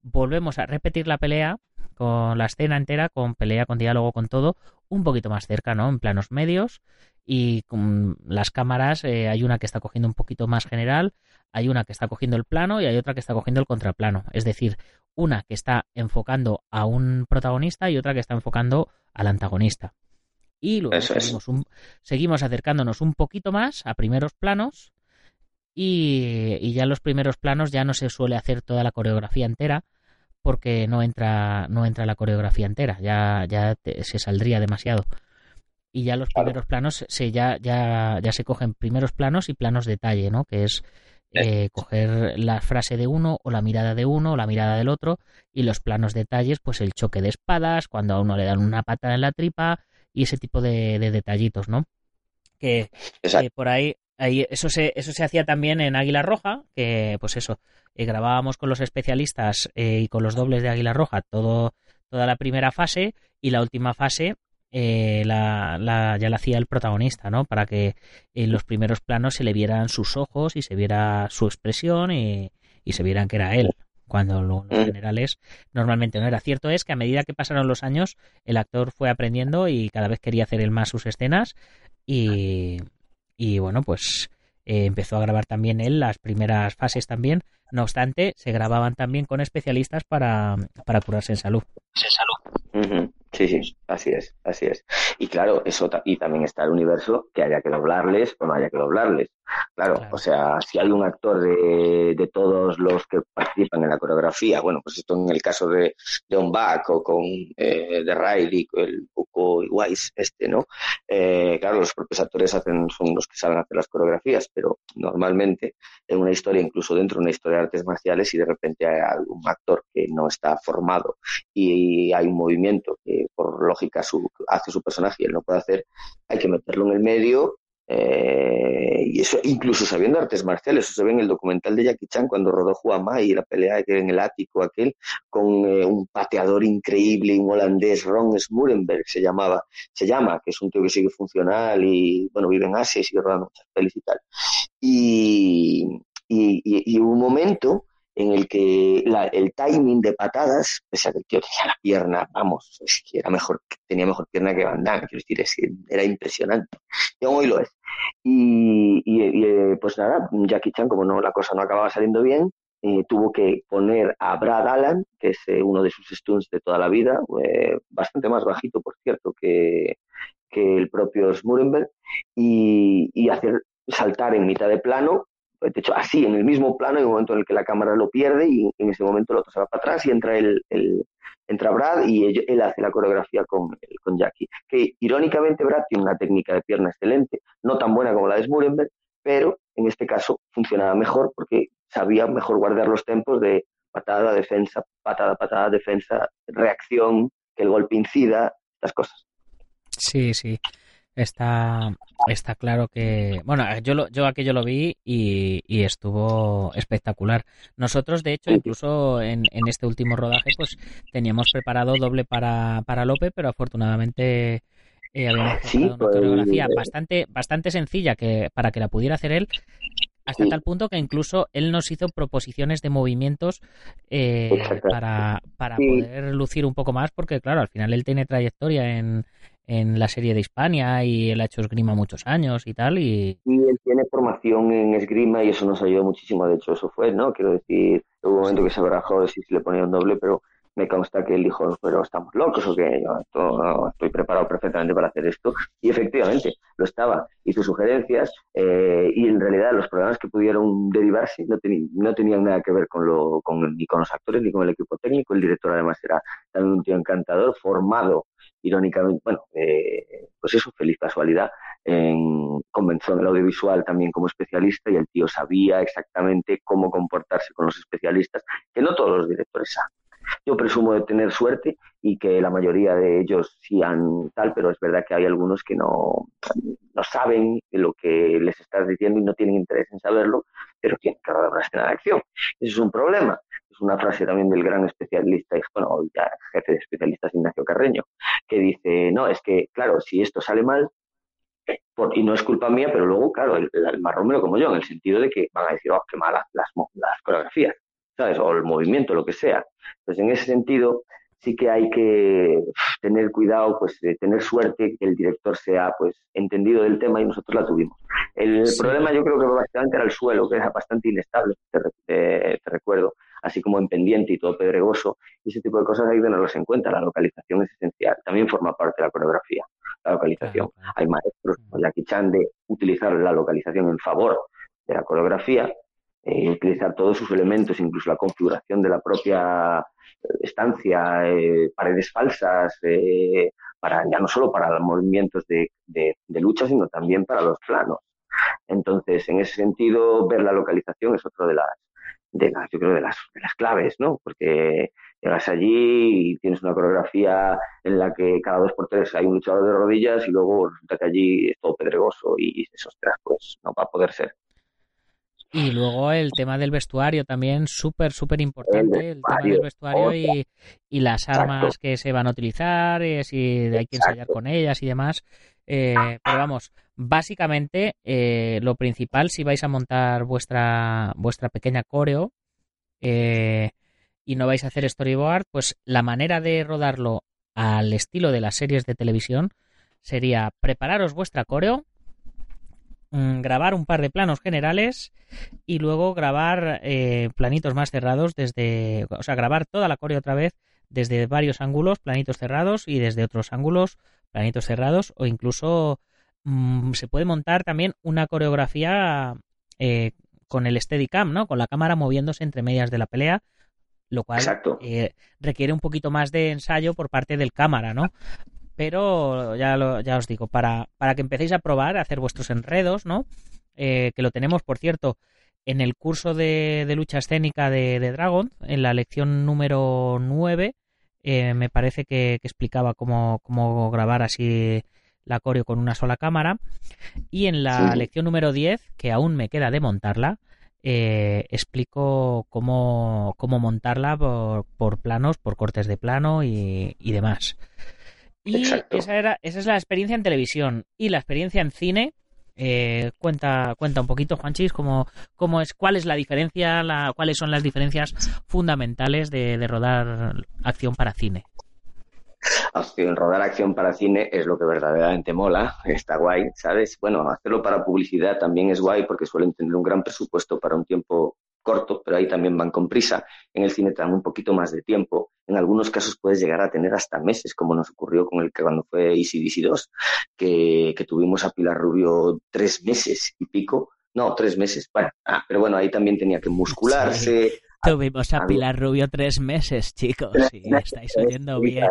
volvemos a repetir la pelea con la escena entera, con pelea, con diálogo, con todo, un poquito más cerca, ¿no? En planos medios y con las cámaras eh, hay una que está cogiendo un poquito más general, hay una que está cogiendo el plano y hay otra que está cogiendo el contraplano. Es decir, una que está enfocando a un protagonista y otra que está enfocando al antagonista. Y luego seguimos, un, seguimos, acercándonos un poquito más a primeros planos y, y, ya en los primeros planos ya no se suele hacer toda la coreografía entera porque no entra, no entra la coreografía entera, ya, ya te, se saldría demasiado y ya los primeros planos se ya, ya, ya se cogen primeros planos y planos detalle, ¿no? Que es eh, coger la frase de uno o la mirada de uno o la mirada del otro y los planos detalles, pues el choque de espadas, cuando a uno le dan una pata en la tripa y ese tipo de, detallitos, ¿no? Que, por ahí, ahí eso se eso se hacía también en Águila Roja, que pues eso, eh, grabábamos con los especialistas eh, y con los dobles de Águila Roja todo toda la primera fase y la última fase eh, la, ya la hacía el protagonista, ¿no? Para que en los primeros planos se le vieran sus ojos y se viera su expresión y, se vieran que era él. Cuando los mm. generales normalmente no era cierto es que a medida que pasaron los años el actor fue aprendiendo y cada vez quería hacer él más sus escenas y, y bueno pues eh, empezó a grabar también él las primeras fases también no obstante se grababan también con especialistas para, para curarse en salud. En salud. Sí, sí, así es, así es. Y claro, eso y también está el universo que haya que doblarles o no haya que doblarles. Claro, o sea, si hay un actor de, de, todos los que participan en la coreografía, bueno, pues esto en el caso de, de Back o con eh, de Riley, el y Wise, este, ¿no? Eh, claro, los propios actores hacen, son los que saben hacer las coreografías, pero normalmente en una historia, incluso dentro de una historia de artes marciales, si de repente hay algún actor que no está formado y hay un movimiento que por lógica su, hace su personaje y él no puede hacer, hay que meterlo en el medio eh, y eso, incluso sabiendo artes marciales, eso se ve en el documental de Jackie Chan cuando rodó Juan y la pelea en el ático aquel, con eh, un pateador increíble, un holandés, Ron Smurenberg se llamaba, se llama, que es un tío que sigue funcional y bueno, vive en Asia y sigue rodando muchas pelis y tal. Y, y, y, un momento en el que el timing de patadas, pese a que el tío tenía la pierna, vamos, es que era mejor, tenía mejor pierna que Van Damme, quiero decir, es que era impresionante. Y hoy lo es. Y, eh, pues nada, Jackie Chan, como no la cosa no acababa saliendo bien, eh, tuvo que poner a Brad Allen, que es eh, uno de sus stunts de toda la vida, bastante más bajito, por cierto, que, que el propio Smurenberg, y, y hacer saltar en mitad de plano de hecho, así, en el mismo plano, hay un momento en el que la cámara lo pierde y en ese momento el otro se va para atrás y entra el, entra Brad y él, hace la coreografía con, con Jackie. Que irónicamente Brad tiene una técnica de pierna excelente, no tan buena como la de Smurenberg, pero en este caso funcionaba mejor porque sabía mejor guardar los tempos de patada, defensa, patada, patada, defensa, reacción, que el golpe incida, estas cosas. Sí, sí está, está claro que, bueno, yo, lo, yo aquello lo vi y, y, estuvo espectacular. Nosotros, de hecho, incluso en, en este último rodaje, pues teníamos preparado doble para, para Lope, pero afortunadamente eh, habíamos preparado una coreografía pues, bastante, bastante sencilla que para que la pudiera hacer él hasta tal punto que incluso él nos hizo proposiciones de movimientos eh, para, para poder lucir un poco más, porque claro, al final él tiene trayectoria en, en la serie de Hispania y él ha hecho esgrima muchos años y tal. Y... él tiene formación en esgrima y eso nos ayudó muchísimo. De hecho, eso fue, ¿no? Quiero decir, hubo un momento que se barajó de si le ponía un doble, pero me consta que él dijo, pero estamos locos o que yo estoy preparado perfectamente para hacer esto. Y efectivamente, lo estaba. Hizo sugerencias eh, y en realidad los programas que pudieron derivarse no, no tenían nada que ver con lo, con, ni con los actores ni con el equipo técnico. El director además era también un tío encantador, formado irónicamente, bueno, eh, pues eso, feliz casualidad, en, comenzó en el audiovisual también como especialista y el tío sabía exactamente cómo comportarse con los especialistas, que no todos los directores saben. Yo presumo de tener suerte y que la mayoría de ellos sí han tal, pero es verdad que hay algunos que no, no saben lo que les estás diciendo y no tienen interés en saberlo, pero tienen que dar una escena de acción. Eso es un problema una frase también del gran especialista, bueno, ya jefe de especialistas Ignacio Carreño, que dice, no, es que, claro, si esto sale mal, y no es culpa mía, pero luego, claro, el, el marrón como yo, en el sentido de que van a decir, oh, qué malas las, las coreografías, ¿sabes? O el movimiento, lo que sea. Entonces, en ese sentido, sí que hay que tener cuidado, pues de tener suerte que el director sea pues entendido del tema y nosotros la tuvimos. El problema yo creo que básicamente era el suelo, que era bastante inestable, te, recuerdo, así como en pendiente y todo pedregoso, y ese tipo de cosas hay que tenerlos en cuenta, la localización es esencial, también forma parte de la coreografía, la localización. Hay maestros como Jackie Chan de utilizar la localización en favor de la coreografía, eh, utilizar todos sus elementos, incluso la configuración de la propia estancia, eh, paredes falsas, eh, para ya no solo para los movimientos de, de, lucha, sino también para los planos. Entonces, en ese sentido, ver la localización es otro de las, de las yo creo, de las, de las claves, ¿no? Porque llegas allí y tienes una coreografía en la que cada dos por tres hay un luchador de rodillas y luego resulta que allí es todo pedregoso y esos tres, pues no va a poder ser. Y luego el tema del vestuario también súper, súper importante. El, tema del vestuario y, y, las armas que se van a utilizar, y si hay que ensayar con ellas y demás. Eh, pero vamos, básicamente eh, lo principal si vais a montar vuestra, vuestra pequeña coreo eh, y no vais a hacer storyboard, pues la manera de rodarlo al estilo de las series de televisión sería prepararos vuestra coreo, Mm, grabar un par de planos generales y luego grabar eh, planitos más cerrados desde, o sea, grabar toda la coreo otra vez desde varios ángulos, planitos cerrados y desde otros ángulos, planitos cerrados o incluso mm, se puede montar también una coreografía eh, con el Steadicam, ¿no? Con la cámara moviéndose entre medias de la pelea, lo cual eh, requiere un poquito más de ensayo por parte del cámara, ¿no? Pero ya, ya os digo, para, para que empecéis a probar, a hacer vuestros enredos, ¿no? Eh, que lo tenemos, por cierto, en el curso de, lucha escénica de, Dragon, en la lección número 9, eh, me parece que, explicaba cómo, cómo, grabar así la coreo con una sola cámara. Y en la lección número 10, que aún me queda de montarla, eh, explico cómo, cómo montarla por, por, planos, por cortes de plano y, y demás. Y esa, era, esa es la experiencia en televisión. Y la experiencia en cine, eh, cuenta, cuenta un poquito, Juanchis, cómo, cómo es, cuál es la diferencia, la, cuáles son las diferencias fundamentales de, de rodar acción para cine. Acción, rodar acción para cine es lo que verdaderamente mola, está guay, ¿sabes? Bueno, hacerlo para publicidad también es guay porque suelen tener un gran presupuesto para un tiempo corto, pero ahí también van con prisa. En el cine te dan un poquito más de tiempo. En algunos casos puedes llegar a tener hasta meses, como nos ocurrió con el que cuando fue Easy 2, que, que tuvimos a Pilar Rubio tres meses y pico. No, tres meses. Bueno, ah, pero bueno, ahí también tenía que muscularse. Tuvimos a Pilar Rubio tres meses, chicos. Sí, estáis oyendo bien.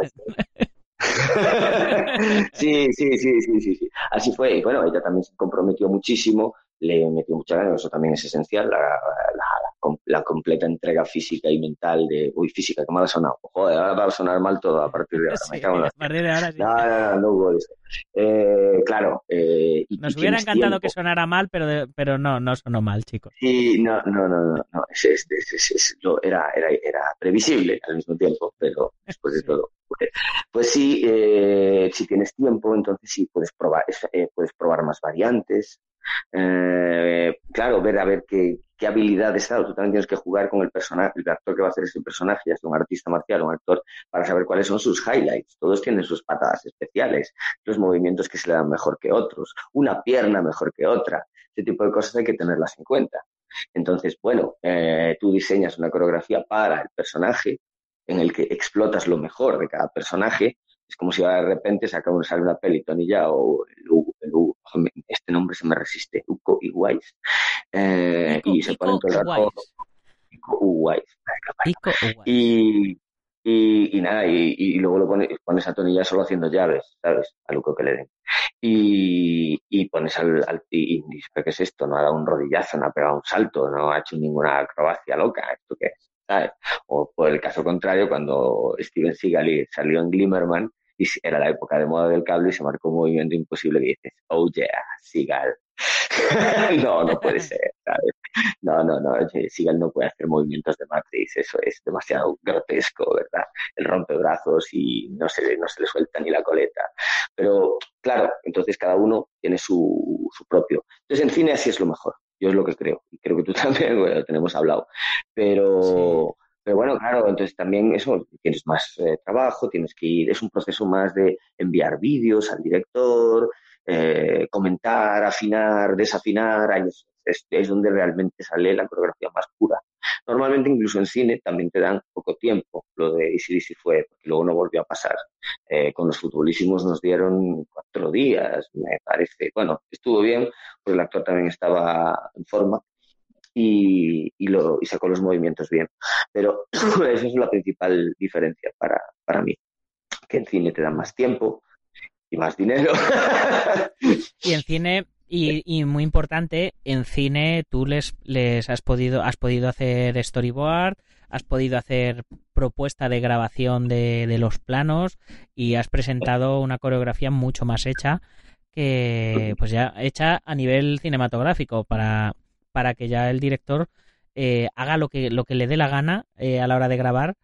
(laughs) sí, sí, sí, sí, sí, sí. Así fue. Y bueno, ella también se comprometió muchísimo le metió mucha ganas, eso también es esencial, la, la, completa entrega física y mental de, uy, física, que mal ha sonado, joder, ahora va a sonar mal todo a partir de ahora, me cago en a partir de ahora sí. No, no, hubo eso. Eh, claro. Eh, Nos hubiera encantado que sonara mal, pero, pero no, no sonó mal, chicos. Sí, no, no, no, no, no es, es, es, era, era, era previsible al mismo tiempo, pero después de todo. Pues, pues sí, eh, si tienes tiempo, entonces sí puedes probar, eh, puedes probar más variantes, eh, claro, ver a ver qué, qué habilidades, claro, tú también tienes que jugar con el personaje, el actor que va a hacer ese personaje, ya un artista marcial o un actor, para saber cuáles son sus highlights. Todos tienen sus patadas especiales, los movimientos que se le dan mejor que otros, una pierna mejor que otra. Ese tipo de cosas hay que tenerlas en cuenta. Entonces, bueno, eh, tú diseñas una coreografía para el personaje en el que explotas lo mejor de cada personaje es como si de repente saca una, una peli Tonilla o el, este nombre se me resiste, Uco y Wise, eh, y se ponen todo el rato. Y, y, y, nada, y, y, luego lo pones, pones a Tonilla solo haciendo llaves, ¿sabes? A Luco que le den. Y, y pones al, al y, ¿qué es esto? No ha dado un rodillazo, no ha pegado un salto, no ha hecho ninguna acrobacia loca, ¿esto qué es? ¿Sabes? O por el caso contrario, cuando Steven Seagal salió en Glimmerman, y era la época de moda del cable y se marcó un movimiento imposible que dices, oh yeah, Sigal. (laughs) no, no puede (laughs) ser, ¿sabes? No, no, no, Sigal no puede hacer movimientos de matriz, eso es demasiado grotesco, ¿verdad? El rompe brazos y no se, no se le suelta ni la coleta. Pero claro, entonces cada uno tiene su, su propio. Entonces en cine así es lo mejor, yo es lo que creo, y creo que tú (laughs) también, bueno, lo tenemos hablado. Pero... Pero bueno, claro, entonces también eso, tienes más eh, trabajo, tienes que ir, es un proceso más de enviar vídeos al director, eh, comentar, afinar, desafinar, es, donde realmente sale la coreografía más pura. Normalmente incluso en cine también te dan poco tiempo, lo de Easy fue, porque luego no volvió a pasar. Eh, con los futbolísimos nos dieron cuatro días, me parece. Bueno, estuvo bien, porque el actor también estaba en forma, y, y, lo, y sacó los movimientos bien. Pero (clears throat) esa es la principal diferencia para, para mí, que en cine te dan más tiempo y más dinero. (laughs) y en cine Y, y, muy importante, en cine tú les, les has podido has podido hacer storyboard, has podido hacer propuesta de grabación de, de los planos y has presentado una coreografía mucho más hecha que pues ya hecha a nivel cinematográfico para, para que ya el director eh, haga lo que, lo que le dé la gana eh, a la hora de grabar,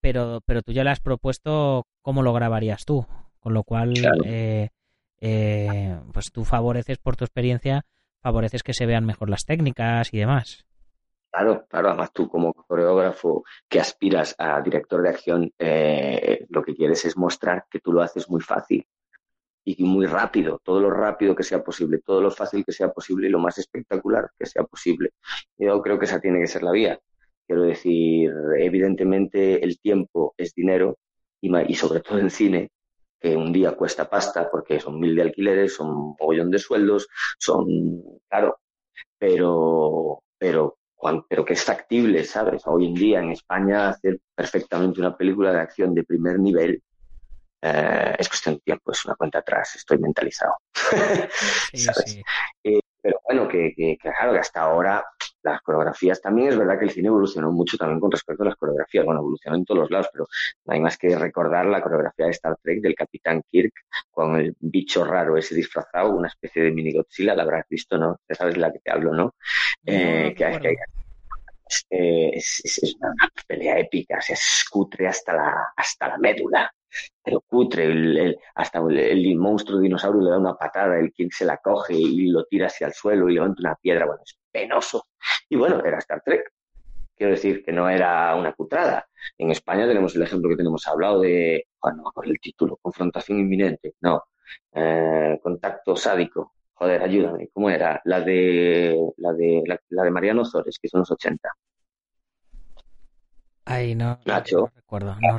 pero, pero tú ya le has propuesto cómo lo grabarías tú, con lo cual eh, pues tú favoreces por tu experiencia, favoreces que se vean mejor las técnicas y demás. Claro, claro, además tú como coreógrafo que aspiras a director de acción, lo que quieres es mostrar que tú lo haces muy fácil y muy rápido, todo lo rápido que sea posible, todo lo fácil que sea posible y lo más espectacular que sea posible. Yo creo que esa tiene que ser la vía. Quiero decir, evidentemente el tiempo es dinero y, y sobre todo en cine, que un día cuesta pasta porque son mil de alquileres, son un mogollón de sueldos, son, claro, pero, pero, pero que es factible, ¿sabes? Hoy en día en España hacer perfectamente una película de acción de primer nivel eh, es cuestión de tiempo, es una cuenta atrás, estoy mentalizado. (laughs) Eh, pero bueno, que, que, claro, que hasta ahora las coreografías, también es verdad que el cine evolucionó mucho también con respecto a las coreografías, bueno, evolucionó en todos los lados, pero no hay más que recordar la coreografía de Star Trek del Capitán Kirk con el bicho raro ese disfrazado, una especie de mini Godzilla, la habrás visto, ¿no? Ya sabes de la que te hablo, ¿no? eh, que, que, es, es, es, una pelea épica, se escutre hasta la, hasta la médula pero cutre, el, hasta el, monstruo dinosaurio le da una patada, el quien se la coge y lo tira hacia el suelo y levanta una piedra, bueno, es penoso. Y bueno, era Star Trek. Quiero decir que no era una cutrada. En España tenemos el ejemplo que tenemos hablado de, bueno, con el título, confrontación inminente, no, eh, contacto sádico. Joder, ayúdame, ¿cómo era? La de, la de, la, de Mariano Zores, que son los 80. Ay, no. Nacho. No recuerdo, no,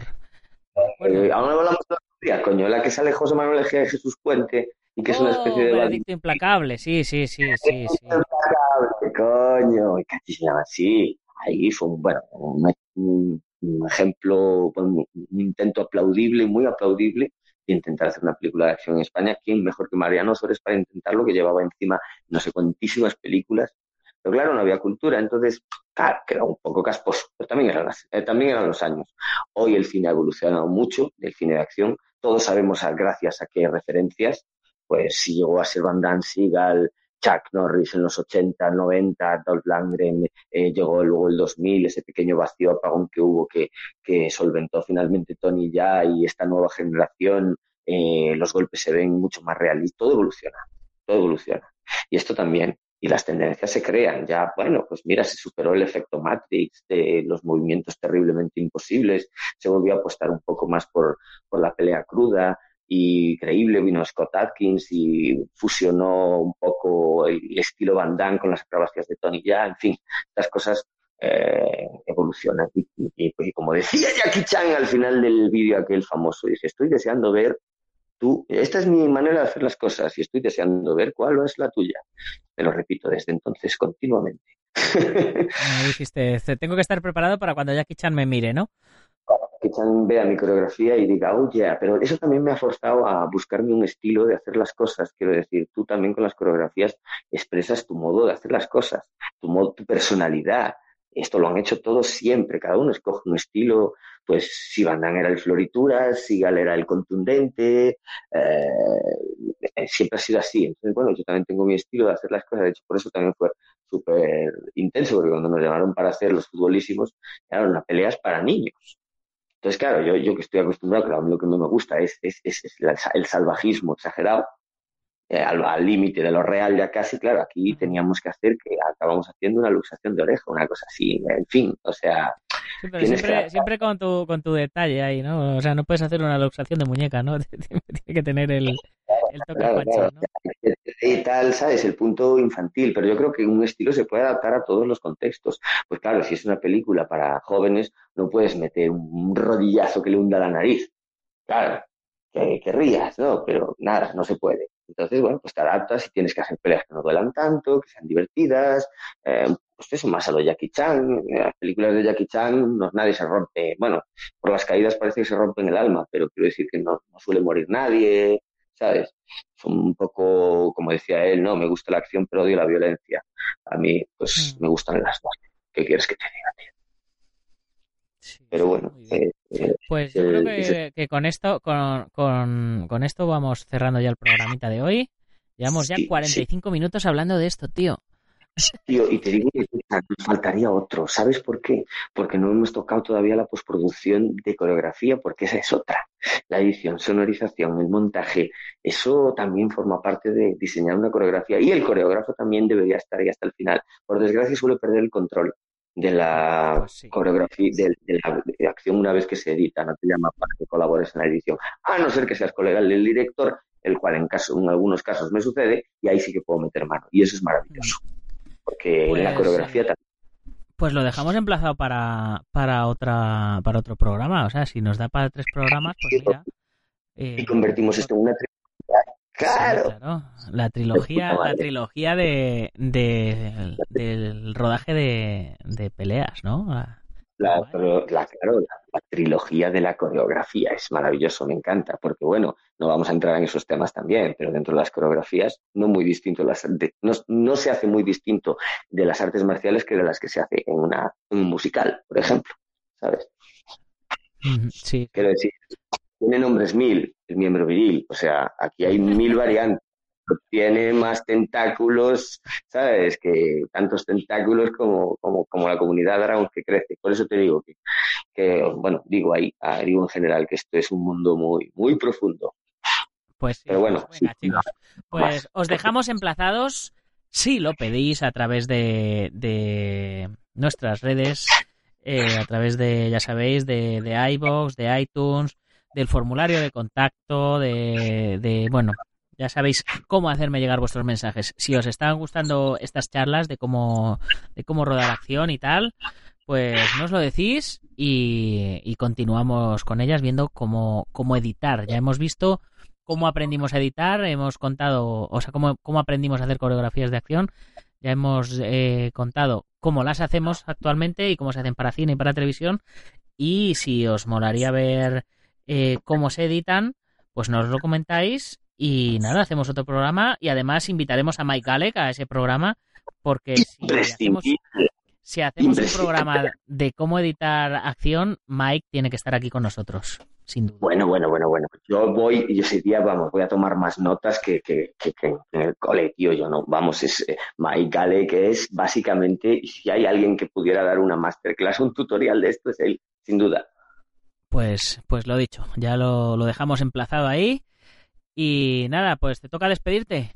bueno. Eh, aún hablamos de la coño, la que sale José Manuel Ejea de Jesús Puente y que es una especie de... Veredicto implacable, sí, sí, sí, sí. sí. Implacable, coño, y que se llama así. Ahí fue un, bueno, un, un, un ejemplo, un, un intento aplaudible, muy aplaudible, de intentar hacer una película de acción en España. ¿Quién mejor que Mariano Sores para intentarlo? Que llevaba encima no sé cuantísimas películas pero claro, no había cultura, entonces, claro, quedó un poco casposo, pero también eran, eh, también eran los años. Hoy el cine ha evolucionado mucho, el cine de acción, todos sabemos a, gracias a qué referencias, pues si llegó a ser Van Damme, Seagal, Chuck Norris en los 80, 90, Dolph Lundgren, eh, llegó luego el 2000, ese pequeño vacío apagón que hubo que, que solventó finalmente Tony ya y esta nueva generación, eh, los golpes se ven mucho más realistas, todo evoluciona, todo evoluciona. Y esto también, y las tendencias se crean. Ya, bueno, pues mira, se superó el efecto Matrix de los movimientos terriblemente imposibles, se volvió a apostar un poco más por, por la pelea cruda y creíble, vino Scott Atkins y fusionó un poco el estilo Van Damme con las acrobacias de Tony Ya, en fin, las cosas eh, evolucionan. Y, y, y, como decía Jackie Chan al final del vídeo aquel famoso, dice, estoy deseando ver tú, esta es mi manera de hacer las cosas y estoy deseando ver cuál es la tuya. Te lo repito desde entonces continuamente. (laughs) Me dijiste, tengo que estar preparado para cuando Jackie Chan me mire, ¿no? Que vea mi coreografía y diga, oh, yeah, pero eso también me ha forzado a buscarme un estilo de hacer las cosas. Quiero decir, tú también con las coreografías expresas tu modo de hacer las cosas, tu modo, tu personalidad. Esto lo han hecho todos siempre, cada uno escoge un estilo, pues si Van era el florituras, Sigal era el contundente, eh, siempre ha sido así. Entonces, bueno, yo también tengo mi estilo de hacer las cosas, de hecho, por eso también fue súper intenso, porque cuando nos llamaron para hacer los futbolísimos, eran unas peleas para niños. Entonces, claro, yo, yo que estoy acostumbrado, claro, lo que no me gusta es, es, es el salvajismo exagerado, eh, al límite de lo real ya casi, claro, aquí teníamos que hacer que acabamos haciendo una luxación de oreja, una cosa así, en fin, o sea, Sí, pero siempre, que... siempre con, tu, con tu detalle ahí, ¿no? O sea, no puedes hacer una luxación de muñeca, ¿no? (laughs) Tiene que tener el, el toque claro, claro. ¿no? Y tal, ¿sabes? El punto infantil, pero yo creo que un estilo se puede adaptar a todos los contextos. Pues claro, si es una película para jóvenes, no puedes meter un rodillazo que le hunda la nariz. Claro, que, que rías, ¿no? Pero nada, no se puede. Entonces, bueno, pues te adaptas y tienes que hacer peleas que no duelan tanto, que sean divertidas, eh, pues eso más a lo Jackie Chan. En las películas de Jackie Chan no, nadie se rompe, bueno, por las caídas parece que se rompen el alma, pero quiero decir que no, no suele morir nadie, ¿sabes? Son un poco, como decía él, no, me gusta la acción pero odio la violencia. A mí, pues, Mm. me gustan las dos. ¿Qué quieres que te diga, tío? Sí, Pero bueno, eh, eh, Pues yo eh, creo que, ese- que con esto con, con, con esto vamos cerrando ya el programita de hoy. Llevamos ya Sí, 45 minutos hablando de esto, tío. Tío, y te digo que nos faltaría otro. ¿Sabes por qué? Porque no hemos tocado todavía la postproducción de coreografía, porque esa es otra. La edición, sonorización, el montaje, eso también forma parte de diseñar una coreografía. Y el coreógrafo también debería estar ahí hasta el final. Por desgracia suele perder el control de la Pues sí. coreografía, de, de la de acción una vez que se edita, no te llama para que colabores en la edición. A no ser que seas colega del director, el cual en, caso, en algunos casos me sucede, y ahí sí que puedo meter mano. Y eso es maravilloso. Porque Pues, la coreografía eh, también. Pues lo dejamos emplazado para, para otra para otro programa. O sea, si nos da para tres programas, pues mira. eh, Y convertimos esto en una sí, ¡Claro! La trilogía, (laughs) la trilogía de, de- del rodaje de, de peleas, ¿no? La- La, claro, la, trilogía de la coreografía es maravilloso, me encanta, porque bueno, no vamos a entrar en esos temas también, pero dentro de las coreografías no muy distinto, las, de- no, no se hace muy distinto de las artes marciales que de las que se hace en, una, en un musical, por ejemplo, ¿sabes? Sí, Quiero decir, tiene nombres mil, el miembro viril, o sea, aquí hay mil (laughs) variantes. Tiene más tentáculos, ¿sabes? Que tantos tentáculos como, como, como la comunidad Dragon que crece. Por eso te digo que, que, bueno, digo ahí, ah, digo en general que esto es un mundo muy, muy profundo. Pues sí, Pero bueno, pues venga, sí, chicos. Pues os dejamos emplazados, si lo pedís, a través de, de nuestras redes, eh, a través de, ya sabéis, de, de iVoox, de iTunes, del formulario de contacto, de, bueno, ya sabéis cómo hacerme llegar vuestros mensajes. Si os están gustando estas charlas de cómo, de cómo rodar acción y tal, pues nos lo decís y, y continuamos con ellas viendo cómo, cómo editar. Ya hemos visto cómo aprendimos a editar, hemos contado, o sea, cómo, cómo aprendimos a hacer coreografías de acción, ya hemos eh, contado cómo las hacemos actualmente y cómo se hacen para cine y para televisión. Y si os molaría ver eh, cómo se editan, pues nos lo comentáis y nada, hacemos otro programa y además invitaremos a Mike Galek a ese programa porque si hacemos, Imprescindible. si hacemos un programa de cómo editar acción, Mike tiene que estar aquí con nosotros, sin duda. Bueno, bueno, bueno, bueno. Yo voy, y ese día, vamos, voy a tomar más notas que, que, que, que en el cole, tío. Yo no, vamos, es eh, Mike Gale, que es básicamente, si hay alguien que pudiera dar una masterclass, un tutorial de esto, es él, sin duda. Pues, pues lo dicho, ya lo, lo dejamos emplazado ahí. Y nada, pues te toca despedirte.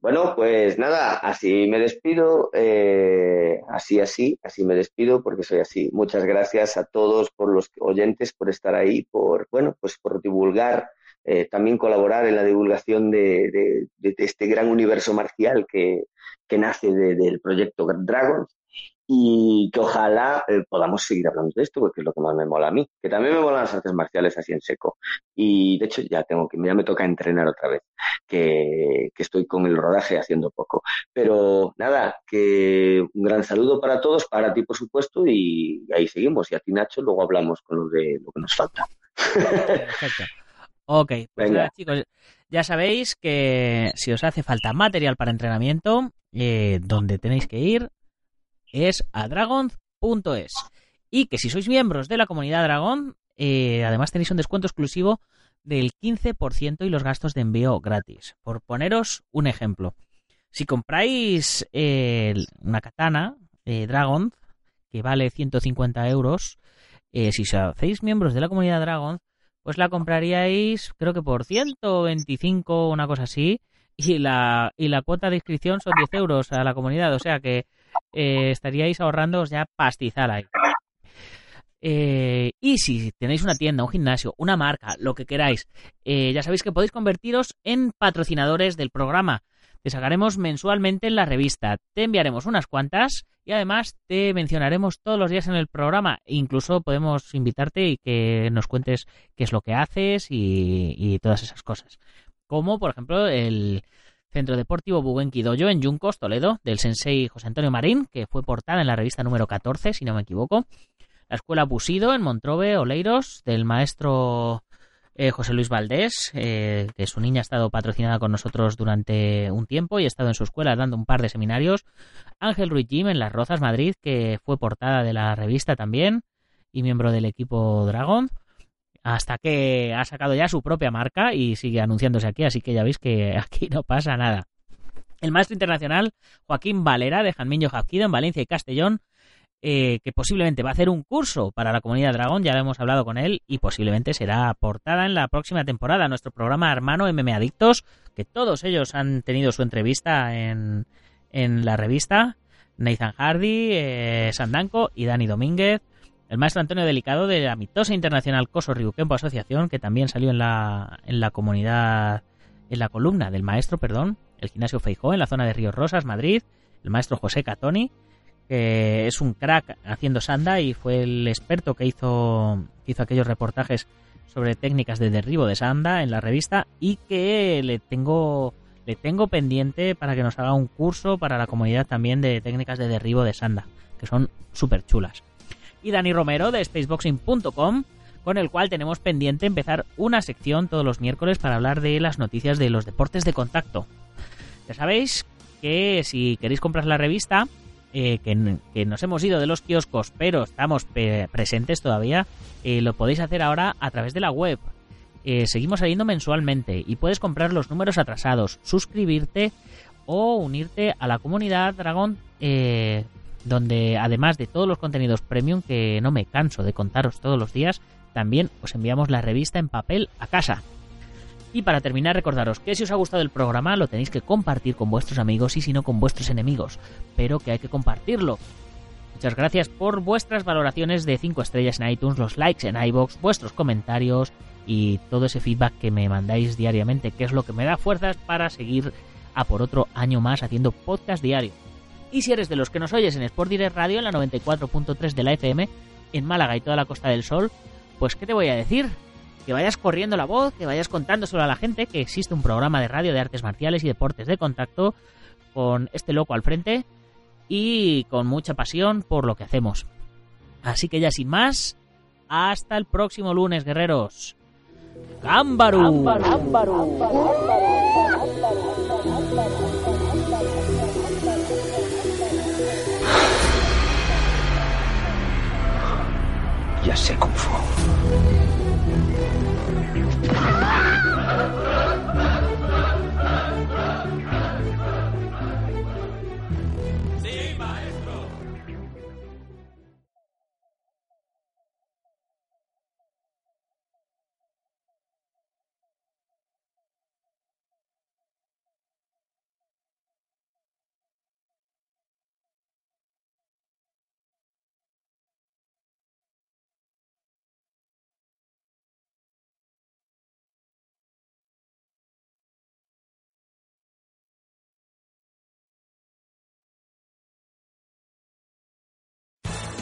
Bueno, pues nada, así me despido, eh, así, así, así me despido porque soy así. Muchas gracias a todos por los oyentes, por estar ahí, por, bueno, pues por divulgar, eh, también colaborar en la divulgación de, este gran universo marcial que, que nace de- del proyecto Dragon y que ojalá eh, podamos seguir hablando de esto porque es lo que más me mola a mí, que también me molan las artes marciales así en seco. Y de hecho ya tengo que, ya me toca entrenar otra vez que, que estoy con el rodaje haciendo poco. Pero nada, que un gran saludo para todos, para ti por supuesto, y ahí seguimos. Y a ti Nacho, luego hablamos con lo de lo que nos falta. Perfecto. Ok, pues nada, chicos, ya sabéis que si os hace falta material para entrenamiento, eh, donde tenéis que ir es a dragon.es. Y que si sois miembros de la comunidad Dragon, eh, además tenéis un descuento exclusivo del 15% y los gastos de envío gratis. Por poneros un ejemplo. Si compráis eh, una katana eh, Dragon, que vale 150 euros, eh, si os hacéis miembros de la comunidad Dragon, pues la compraríais creo que por 125 una cosa así y la y la cuota de inscripción son 10 euros a la comunidad o sea que eh, estaríais ahorrándoos ya pastizal ahí Eh, y si tenéis una tienda, un gimnasio, una marca, lo que queráis, eh, ya sabéis que podéis convertiros en patrocinadores del programa. Te sacaremos mensualmente en la revista, te enviaremos unas cuantas y además te mencionaremos todos los días en el programa. Incluso podemos invitarte y que nos cuentes qué es lo que haces y, y todas esas cosas. Como por ejemplo el Centro Deportivo Bugenki Dojo en Yuncos, Toledo, del sensei José Antonio Marín, que fue portada en la revista número 14, si no me equivoco. La Escuela Busido en Montrobe, Oleiros, del maestro eh, José Luis Valdés, eh, que su niña ha estado patrocinada con nosotros durante un tiempo y ha estado en su escuela dando un par de seminarios. Ángel Ruiz Jim en Las Rozas, Madrid, que fue portada de la revista también y miembro del equipo Dragon. Hasta que ha sacado ya su propia marca y sigue anunciándose aquí, así que ya veis que (laughs) aquí no pasa nada. El maestro internacional Joaquín Valera de Janminho Jafquido en Valencia y Castellón eh, que posiblemente va a hacer un curso para la comunidad Dragón, ya lo hemos hablado con él, y posiblemente será portada en la próxima temporada. Nuestro programa hermano MM Adictos, que todos ellos han tenido su entrevista en, en la revista. Nathan Hardy, eh, Sandanko y Dani Domínguez. El maestro Antonio Delicado de la mitosa internacional Coso Ryukempo Asociación, que también salió en la, en la comunidad, en la columna del maestro, perdón, el gimnasio Feijó, en la zona de Ríos Rosas, Madrid. El maestro José Catoni que es un crack haciendo sanda y fue el experto que hizo, hizo aquellos reportajes sobre técnicas de derribo de sanda en la revista y que le tengo le tengo pendiente para que nos haga un curso para la comunidad también de técnicas de derribo de sanda, que son súper chulas. Y Dani Romero de spaceboxing.com, con el cual tenemos pendiente empezar una sección todos los miércoles para hablar de las noticias de los deportes de contacto. Ya sabéis que si queréis comprar la revista, eh, que, nos hemos ido de los kioscos, pero estamos presentes todavía, eh, lo podéis hacer ahora a través de la web. Eh, seguimos saliendo mensualmente y puedes comprar los números atrasados, suscribirte o unirte a la comunidad Dragón, donde además de todos los contenidos premium que no me canso de contaros todos los días, también os enviamos la revista en papel a casa. Y para terminar, recordaros que si os ha gustado el programa lo tenéis que compartir con vuestros amigos y si no con vuestros enemigos, pero que hay que compartirlo. Muchas gracias por vuestras valoraciones de 5 estrellas en iTunes, los likes en iBox, vuestros comentarios y todo ese feedback que me mandáis diariamente, que es lo que me da fuerzas para seguir a por otro año más haciendo podcast diario. Y si eres de los que nos oyes en Sport Direct Radio en la 94.3 de la FM, en Málaga y toda la Costa del Sol, pues ¿qué te voy a decir? que vayas corriendo la voz, que vayas contándoselo a la gente que existe un programa de radio de artes marciales y deportes de contacto con este loco al frente y con mucha pasión por lo que hacemos. Así que ya sin más, hasta el próximo lunes, guerreros. ¡Cámbaru! Sé cómo fue.